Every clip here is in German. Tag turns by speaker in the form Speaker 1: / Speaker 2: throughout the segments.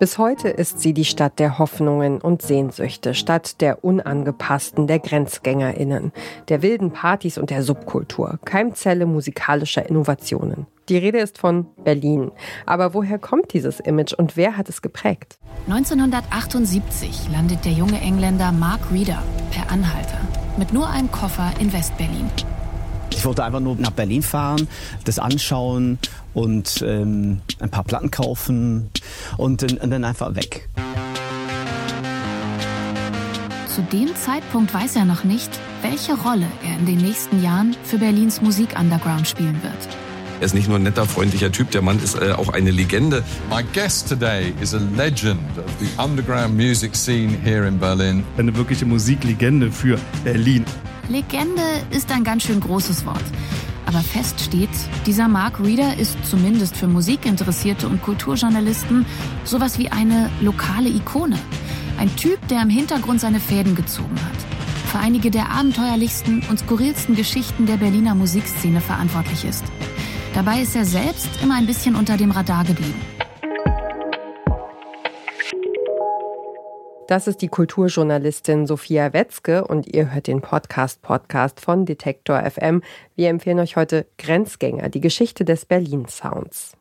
Speaker 1: Bis heute ist sie die Stadt der Hoffnungen und Sehnsüchte, Stadt der Unangepassten, der GrenzgängerInnen, der wilden Partys und der Subkultur, Keimzelle musikalischer Innovationen. Die Rede ist von Berlin. Aber woher kommt dieses Image und wer hat es geprägt?
Speaker 2: 1978 landet der junge Engländer Mark Reeder per Anhalter mit nur einem Koffer in Westberlin.
Speaker 3: Ich wollte einfach nur nach Berlin fahren, das anschauen und ähm, ein paar Platten kaufen und, und dann einfach weg.
Speaker 2: Zu dem Zeitpunkt weiß er noch nicht, welche Rolle er in den nächsten Jahren für Berlins Musik-Underground spielen wird.
Speaker 4: Er ist nicht nur ein netter, freundlicher Typ, der Mann ist äh, auch eine Legende.
Speaker 5: My guest today is a legend of the underground music scene here in Berlin.
Speaker 6: Eine wirkliche Musiklegende für Berlin.
Speaker 2: Legende ist ein ganz schön großes Wort. Aber fest steht, dieser Mark Reeder ist zumindest für Musikinteressierte und Kulturjournalisten sowas wie eine lokale Ikone. Ein Typ, der im Hintergrund seine Fäden gezogen hat. Für einige der abenteuerlichsten und skurrilsten Geschichten der Berliner Musikszene verantwortlich ist. Dabei ist er selbst immer ein bisschen unter dem Radar geblieben.
Speaker 1: Das ist die Kulturjournalistin Sophia Wetzke und ihr hört den Podcast Podcast von Detektor FM. Wir empfehlen euch heute Grenzgänger, die Geschichte des Berlin Sounds.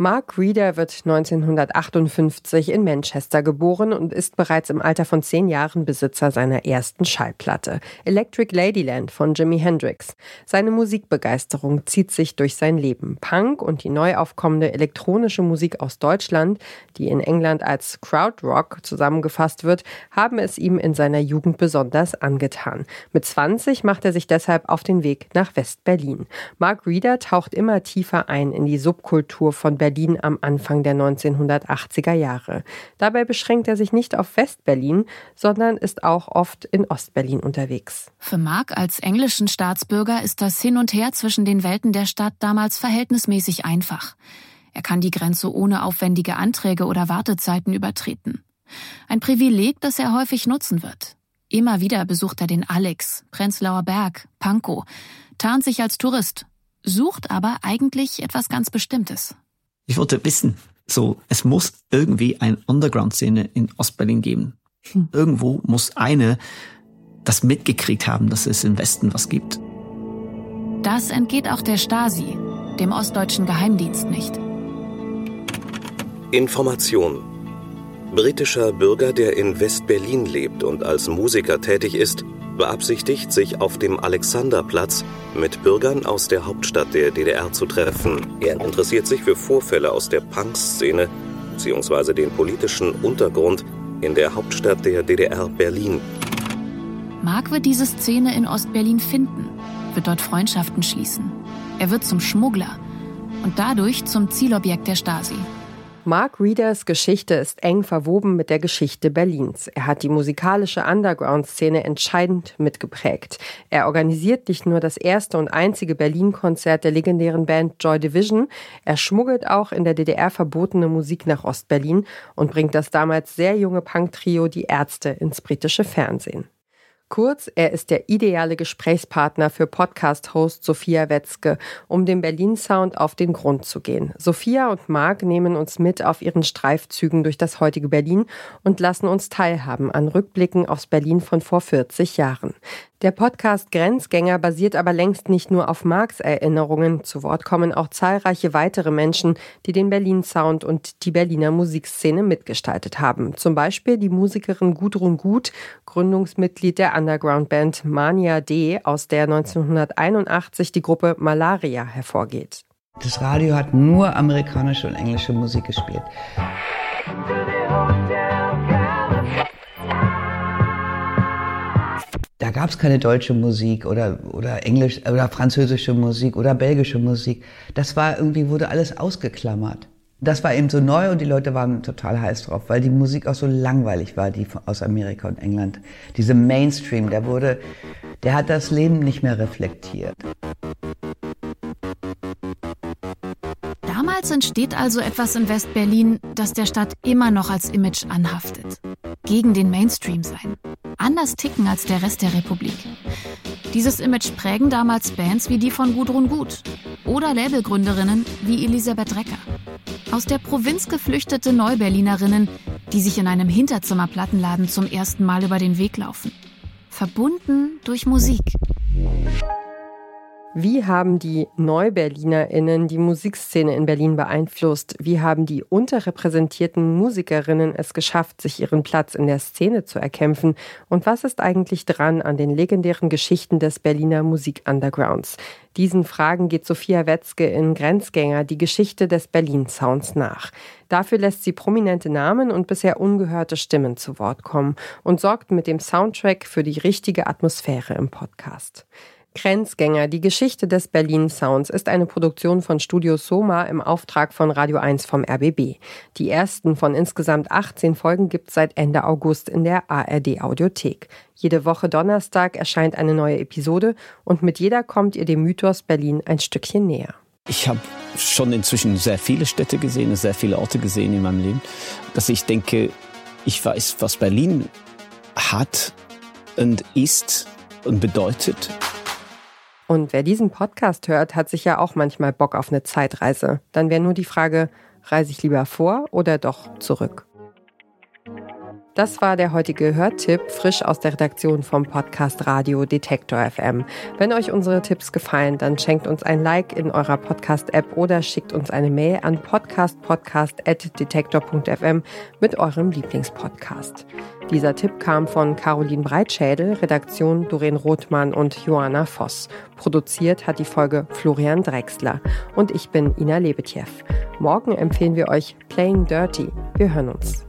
Speaker 1: Mark Reeder wird 1958 in Manchester geboren und ist bereits im Alter von zehn Jahren Besitzer seiner ersten Schallplatte, Electric Ladyland von Jimi Hendrix. Seine Musikbegeisterung zieht sich durch sein Leben. Punk und die neu aufkommende elektronische Musik aus Deutschland, die in England als Crowdrock zusammengefasst wird, haben es ihm in seiner Jugend besonders angetan. Mit 20 macht er sich deshalb auf den Weg nach West-Berlin. Mark Reeder taucht immer tiefer ein in die Subkultur von Berlin Berlin am Anfang der 1980er Jahre. Dabei beschränkt er sich nicht auf Westberlin, sondern ist auch oft in Ostberlin unterwegs.
Speaker 2: Für Mark als englischen Staatsbürger ist das Hin und Her zwischen den Welten der Stadt damals verhältnismäßig einfach. Er kann die Grenze ohne aufwendige Anträge oder Wartezeiten übertreten. Ein Privileg, das er häufig nutzen wird. Immer wieder besucht er den Alex, Prenzlauer Berg, Pankow, tarnt sich als Tourist, sucht aber eigentlich etwas ganz Bestimmtes.
Speaker 3: Ich wollte wissen, so, es muss irgendwie eine Underground-Szene in Ostberlin geben. Hm. Irgendwo muss eine das mitgekriegt haben, dass es im Westen was gibt.
Speaker 2: Das entgeht auch der Stasi, dem ostdeutschen Geheimdienst nicht.
Speaker 7: Information. Britischer Bürger, der in West-Berlin lebt und als Musiker tätig ist, beabsichtigt, sich auf dem Alexanderplatz mit Bürgern aus der Hauptstadt der DDR zu treffen. Er interessiert sich für Vorfälle aus der Punk-Szene bzw. den politischen Untergrund in der Hauptstadt der DDR Berlin.
Speaker 2: Mark wird diese Szene in Ostberlin finden, wird dort Freundschaften schließen. Er wird zum Schmuggler und dadurch zum Zielobjekt der Stasi.
Speaker 1: Mark Reeders Geschichte ist eng verwoben mit der Geschichte Berlins. Er hat die musikalische Underground-Szene entscheidend mitgeprägt. Er organisiert nicht nur das erste und einzige Berlin-Konzert der legendären Band Joy Division, er schmuggelt auch in der DDR verbotene Musik nach Ostberlin und bringt das damals sehr junge Punk-Trio Die Ärzte ins britische Fernsehen. Kurz, er ist der ideale Gesprächspartner für Podcast-Host Sophia Wetzke, um dem Berlin-Sound auf den Grund zu gehen. Sophia und Marc nehmen uns mit auf ihren Streifzügen durch das heutige Berlin und lassen uns teilhaben an Rückblicken aufs Berlin von vor 40 Jahren. Der Podcast Grenzgänger basiert aber längst nicht nur auf Marx Erinnerungen. Zu Wort kommen auch zahlreiche weitere Menschen, die den Berlin Sound und die Berliner Musikszene mitgestaltet haben. Zum Beispiel die Musikerin Gudrun Gut, Gründungsmitglied der Underground-Band Mania D, aus der 1981 die Gruppe Malaria hervorgeht.
Speaker 8: Das Radio hat nur amerikanische und englische Musik gespielt. Da gab es keine deutsche Musik oder, oder Englisch oder französische Musik oder belgische Musik. Das war irgendwie, wurde alles ausgeklammert. Das war eben so neu und die Leute waren total heiß drauf, weil die Musik auch so langweilig war, die aus Amerika und England. Diese Mainstream, der wurde, der hat das Leben nicht mehr reflektiert.
Speaker 2: Damals entsteht also etwas in West-Berlin, das der Stadt immer noch als Image anhaftet. Gegen den Mainstream sein anders ticken als der Rest der Republik. Dieses Image prägen damals Bands wie die von Gudrun Gut oder Labelgründerinnen wie Elisabeth Recker. Aus der Provinz geflüchtete Neuberlinerinnen, die sich in einem Hinterzimmerplattenladen zum ersten Mal über den Weg laufen. Verbunden durch Musik.
Speaker 1: Wie haben die NeuberlinerInnen die Musikszene in Berlin beeinflusst? Wie haben die unterrepräsentierten Musikerinnen es geschafft, sich ihren Platz in der Szene zu erkämpfen? Und was ist eigentlich dran an den legendären Geschichten des Berliner Musik-Undergrounds? Diesen Fragen geht Sophia Wetzke in Grenzgänger die Geschichte des Berlin-Sounds nach. Dafür lässt sie prominente Namen und bisher ungehörte Stimmen zu Wort kommen und sorgt mit dem Soundtrack für die richtige Atmosphäre im Podcast. Grenzgänger, die Geschichte des Berlin Sounds ist eine Produktion von Studio Soma im Auftrag von Radio 1 vom RBB. Die ersten von insgesamt 18 Folgen gibt es seit Ende August in der ARD Audiothek. Jede Woche Donnerstag erscheint eine neue Episode und mit jeder kommt ihr dem Mythos Berlin ein Stückchen näher.
Speaker 3: Ich habe schon inzwischen sehr viele Städte gesehen, sehr viele Orte gesehen in meinem Leben, dass ich denke, ich weiß, was Berlin hat und ist und bedeutet.
Speaker 1: Und wer diesen Podcast hört, hat sich ja auch manchmal Bock auf eine Zeitreise. Dann wäre nur die Frage, reise ich lieber vor oder doch zurück? Das war der heutige Hörtipp, frisch aus der Redaktion vom Podcast Radio Detektor FM. Wenn euch unsere Tipps gefallen, dann schenkt uns ein Like in eurer Podcast-App oder schickt uns eine Mail an podcastpodcast.detektor.fm mit eurem Lieblingspodcast. Dieser Tipp kam von Caroline Breitschädel, Redaktion Doreen Rothmann und Joanna Voss. Produziert hat die Folge Florian Drexler. Und ich bin Ina Lebetjew. Morgen empfehlen wir euch Playing Dirty. Wir hören uns.